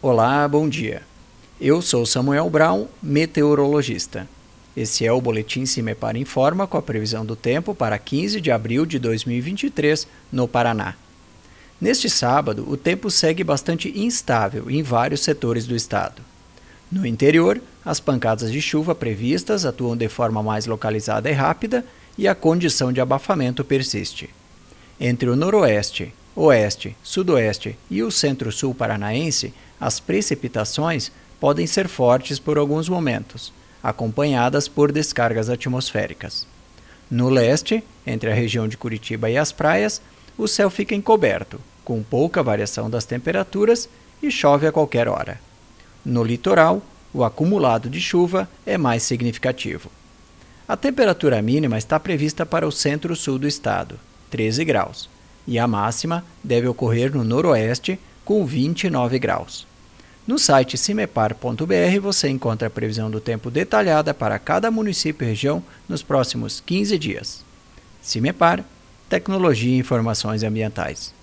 Olá, bom dia. Eu sou Samuel Brown, meteorologista. Esse é o Boletim Cimepar Informa com a previsão do tempo para 15 de abril de 2023 no Paraná. Neste sábado, o tempo segue bastante instável em vários setores do estado. No interior, as pancadas de chuva previstas atuam de forma mais localizada e rápida e a condição de abafamento persiste. Entre o noroeste, oeste, sudoeste e o centro-sul paranaense, as precipitações podem ser fortes por alguns momentos, acompanhadas por descargas atmosféricas. No leste, entre a região de Curitiba e as praias, o céu fica encoberto, com pouca variação das temperaturas e chove a qualquer hora. No litoral, o acumulado de chuva é mais significativo. A temperatura mínima está prevista para o centro-sul do estado, 13 graus, e a máxima deve ocorrer no noroeste, com 29 graus. No site cimepar.br você encontra a previsão do tempo detalhada para cada município e região nos próximos 15 dias. Cimepar, Tecnologia e Informações Ambientais.